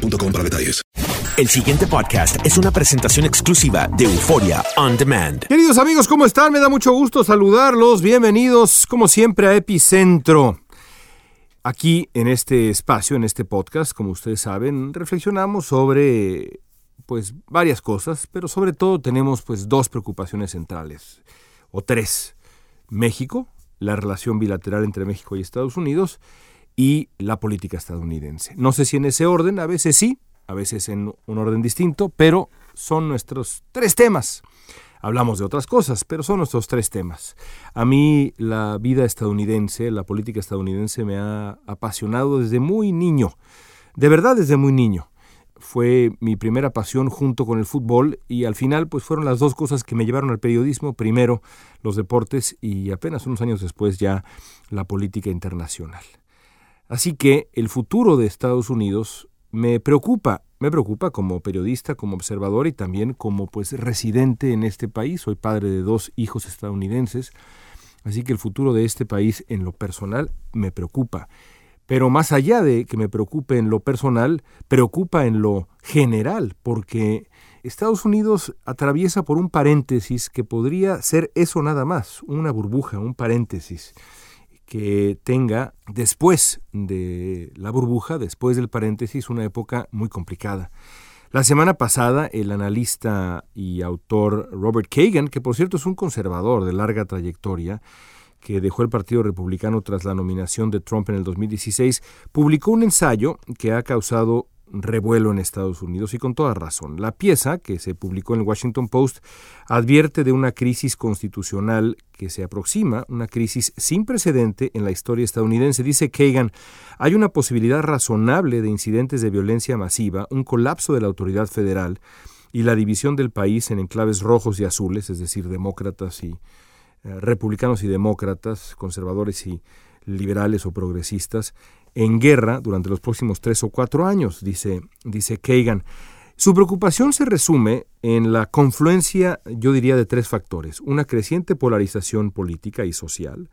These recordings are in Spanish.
boostmobile.com para detalles. El siguiente podcast es una presentación exclusiva de Euforia On Demand. Queridos amigos, ¿cómo están? Me da mucho gusto saludarlos. Bienvenidos, como siempre, a Epicentro. Aquí, en este espacio, en este podcast, como ustedes saben, reflexionamos sobre pues varias cosas, pero sobre todo tenemos pues dos preocupaciones centrales, o tres. México, la relación bilateral entre México y Estados Unidos, y la política estadounidense. No sé si en ese orden, a veces sí, a veces en un orden distinto, pero son nuestros tres temas. Hablamos de otras cosas, pero son nuestros tres temas. A mí la vida estadounidense, la política estadounidense me ha apasionado desde muy niño, de verdad desde muy niño. Fue mi primera pasión junto con el fútbol y al final pues fueron las dos cosas que me llevaron al periodismo, primero los deportes y apenas unos años después ya la política internacional. Así que el futuro de Estados Unidos me preocupa, me preocupa como periodista, como observador y también como pues residente en este país. Soy padre de dos hijos estadounidenses, así que el futuro de este país en lo personal me preocupa. Pero más allá de que me preocupe en lo personal, preocupa en lo general, porque Estados Unidos atraviesa por un paréntesis que podría ser eso nada más, una burbuja, un paréntesis que tenga después de la burbuja, después del paréntesis, una época muy complicada. La semana pasada, el analista y autor Robert Kagan, que por cierto es un conservador de larga trayectoria, que dejó el Partido Republicano tras la nominación de Trump en el 2016, publicó un ensayo que ha causado revuelo en Estados Unidos y con toda razón. La pieza, que se publicó en el Washington Post, advierte de una crisis constitucional que se aproxima, una crisis sin precedente en la historia estadounidense. Dice Kagan, hay una posibilidad razonable de incidentes de violencia masiva, un colapso de la autoridad federal y la división del país en enclaves rojos y azules, es decir, demócratas y eh, republicanos y demócratas, conservadores y liberales o progresistas, en guerra durante los próximos tres o cuatro años, dice, dice Kagan. Su preocupación se resume en la confluencia, yo diría, de tres factores. Una creciente polarización política y social,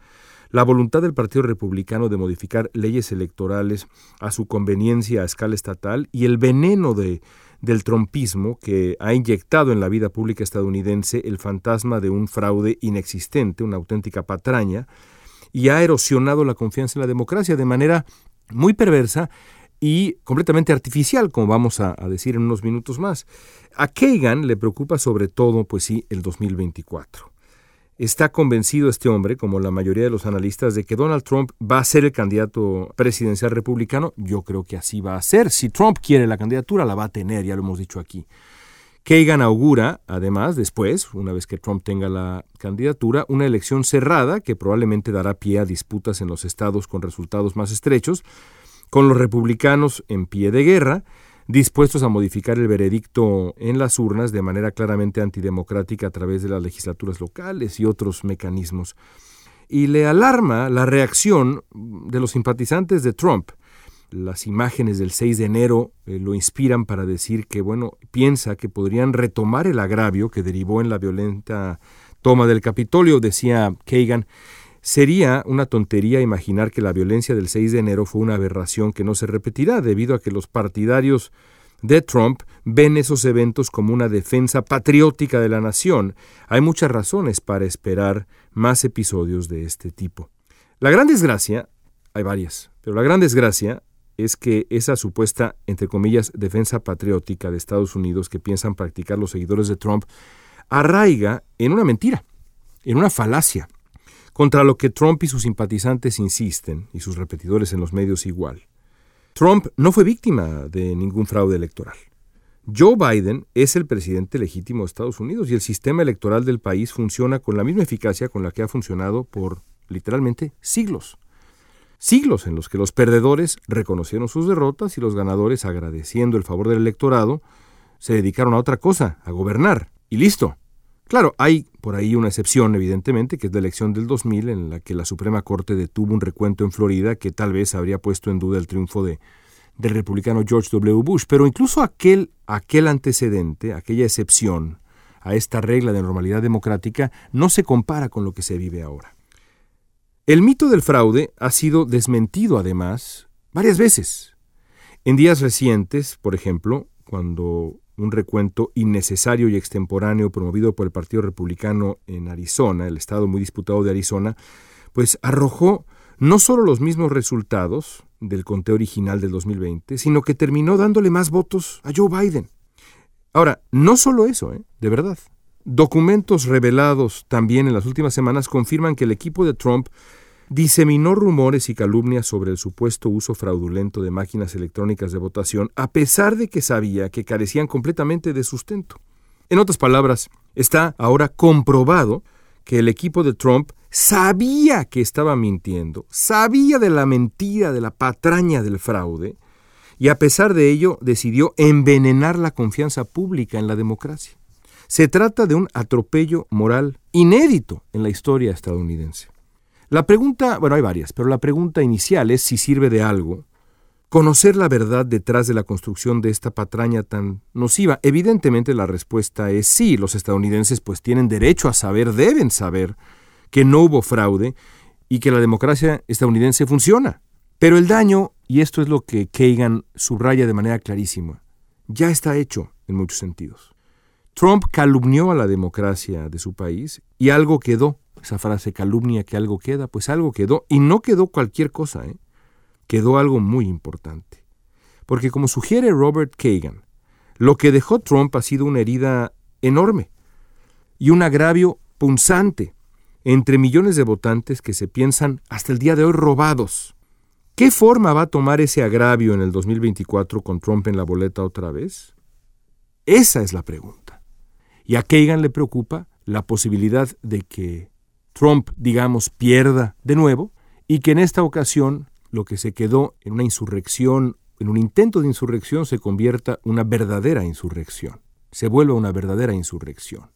la voluntad del Partido Republicano de modificar leyes electorales a su conveniencia a escala estatal y el veneno de, del trompismo que ha inyectado en la vida pública estadounidense el fantasma de un fraude inexistente, una auténtica patraña, y ha erosionado la confianza en la democracia de manera muy perversa y completamente artificial, como vamos a, decir en unos minutos más. A Kagan le preocupa sobre todo, pues sí, el 2024. Está convencido este hombre, como la mayoría de los analistas, de que Donald Trump va a ser el candidato presidencial republicano. Yo creo que así va a ser. Si Trump quiere la candidatura, la va a tener, ya lo hemos dicho aquí. Kagan augura, además, después, una vez que Trump tenga la candidatura, una elección cerrada que probablemente dará pie a disputas en los estados con resultados más estrechos, con los republicanos en pie de guerra, dispuestos a modificar el veredicto en las urnas de manera claramente antidemocrática a través de las legislaturas locales y otros mecanismos. Y le alarma la reacción de los simpatizantes de Trump, las imágenes del 6 de enero eh, lo inspiran para decir que, bueno, piensa que podrían retomar el agravio que derivó en la violenta toma del Capitolio, decía Kagan. Sería una tontería imaginar que la violencia del 6 de enero fue una aberración que no se repetirá debido a que los partidarios de Trump ven esos eventos como una defensa patriótica de la nación. Hay muchas razones para esperar más episodios de este tipo. La gran desgracia, hay varias, pero la gran desgracia es que esa supuesta, entre comillas, defensa patriótica de Estados Unidos que piensan practicar los seguidores de Trump, arraiga en una mentira, en una falacia, contra lo que Trump y sus simpatizantes insisten, y sus repetidores en los medios igual. Trump no fue víctima de ningún fraude electoral. Joe Biden es el presidente legítimo de Estados Unidos y el sistema electoral del país funciona con la misma eficacia con la que ha funcionado por literalmente siglos. Siglos en los que los perdedores reconocieron sus derrotas y los ganadores, agradeciendo el favor del electorado, se dedicaron a otra cosa, a gobernar. Y listo. Claro, hay por ahí una excepción, evidentemente, que es la elección del 2000, en la que la Suprema Corte detuvo un recuento en Florida que tal vez habría puesto en duda el triunfo de, del republicano George W. Bush. Pero incluso aquel, aquel antecedente, aquella excepción a esta regla de normalidad democrática, no se compara con lo que se vive ahora. El mito del fraude ha sido desmentido, además, varias veces. En días recientes, por ejemplo, cuando un recuento innecesario y extemporáneo promovido por el Partido Republicano en Arizona, el estado muy disputado de Arizona, pues arrojó no solo los mismos resultados del conteo original del 2020, sino que terminó dándole más votos a Joe Biden. Ahora, no solo eso, ¿eh? de verdad. Documentos revelados también en las últimas semanas confirman que el equipo de Trump diseminó rumores y calumnias sobre el supuesto uso fraudulento de máquinas electrónicas de votación, a pesar de que sabía que carecían completamente de sustento. En otras palabras, está ahora comprobado que el equipo de Trump sabía que estaba mintiendo, sabía de la mentira, de la patraña del fraude, y a pesar de ello decidió envenenar la confianza pública en la democracia. Se trata de un atropello moral inédito en la historia estadounidense. La pregunta, bueno, hay varias, pero la pregunta inicial es si sirve de algo conocer la verdad detrás de la construcción de esta patraña tan nociva. Evidentemente la respuesta es sí, los estadounidenses pues tienen derecho a saber, deben saber que no hubo fraude y que la democracia estadounidense funciona. Pero el daño, y esto es lo que Kagan subraya de manera clarísima, ya está hecho en muchos sentidos. Trump calumnió a la democracia de su país y algo quedó esa frase calumnia que algo queda, pues algo quedó, y no quedó cualquier cosa, ¿eh? quedó algo muy importante. Porque como sugiere Robert Kagan, lo que dejó Trump ha sido una herida enorme y un agravio punzante entre millones de votantes que se piensan hasta el día de hoy robados. ¿Qué forma va a tomar ese agravio en el 2024 con Trump en la boleta otra vez? Esa es la pregunta. Y a Kagan le preocupa la posibilidad de que Trump, digamos, pierda de nuevo y que en esta ocasión lo que se quedó en una insurrección, en un intento de insurrección, se convierta una verdadera insurrección, se vuelva una verdadera insurrección.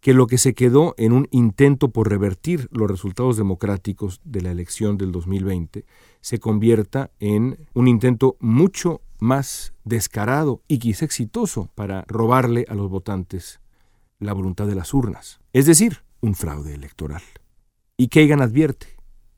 Que lo que se quedó en un intento por revertir los resultados democráticos de la elección del 2020 se convierta en un intento mucho más descarado y quizá exitoso para robarle a los votantes la voluntad de las urnas. Es decir, un fraude electoral. Y Kagan advierte,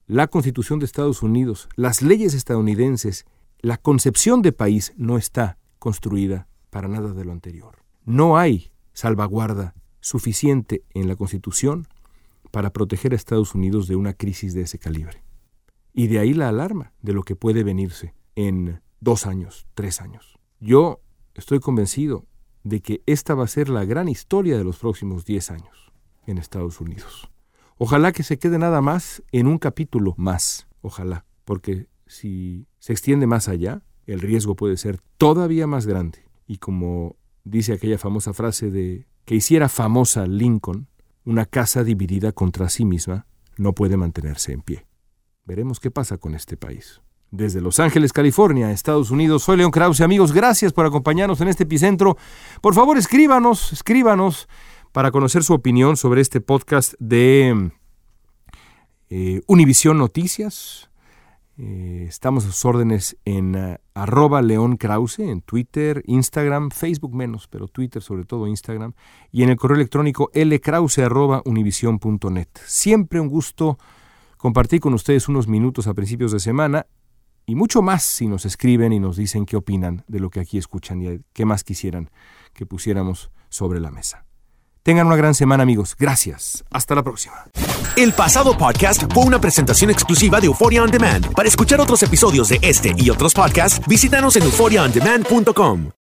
la Constitución de Estados Unidos, las leyes estadounidenses, la concepción de país no está construida para nada de lo anterior. No hay salvaguarda suficiente en la Constitución para proteger a Estados Unidos de una crisis de ese calibre. Y de ahí la alarma de lo que puede venirse en dos años, tres años. Yo estoy convencido de que esta va a ser la gran historia de los próximos diez años en Estados Unidos. Ojalá que se quede nada más en un capítulo más, ojalá, porque si se extiende más allá, el riesgo puede ser todavía más grande. Y como dice aquella famosa frase de que hiciera famosa Lincoln, una casa dividida contra sí misma no puede mantenerse en pie. Veremos qué pasa con este país. Desde Los Ángeles, California, Estados Unidos, soy León Krause. Amigos, gracias por acompañarnos en este epicentro. Por favor, escríbanos, escríbanos para conocer su opinión sobre este podcast de eh, Univisión Noticias. Eh, estamos a sus órdenes en uh, arroba León Krause, en Twitter, Instagram, Facebook menos, pero Twitter sobre todo, Instagram, y en el correo electrónico lkrause arroba univision.net. Siempre un gusto compartir con ustedes unos minutos a principios de semana y mucho más si nos escriben y nos dicen qué opinan de lo que aquí escuchan y qué más quisieran que pusiéramos sobre la mesa. Tengan una gran semana, amigos. Gracias. Hasta la próxima. El pasado podcast fue una presentación exclusiva de Euphoria On Demand. Para escuchar otros episodios de este y otros podcasts, visítanos en euphoriaondemand.com.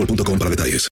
boostmobile.com para detalles.